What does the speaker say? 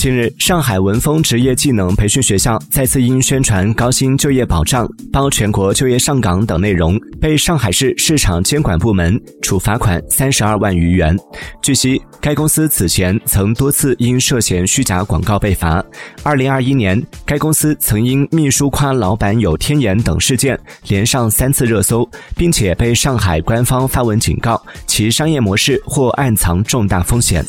近日上海文峰职业技能培训学校再次因宣传高薪就业保障包全国就业上岗等内容被上海市市场监管部门处罚款三十二万余元。据悉该公司此前曾多次因涉嫌虚假广告被罚。二零二一年该公司曾因秘书夸老板有天眼等事件连上三次热搜并且被上海官方发文警告其商业模式或暗藏重大风险。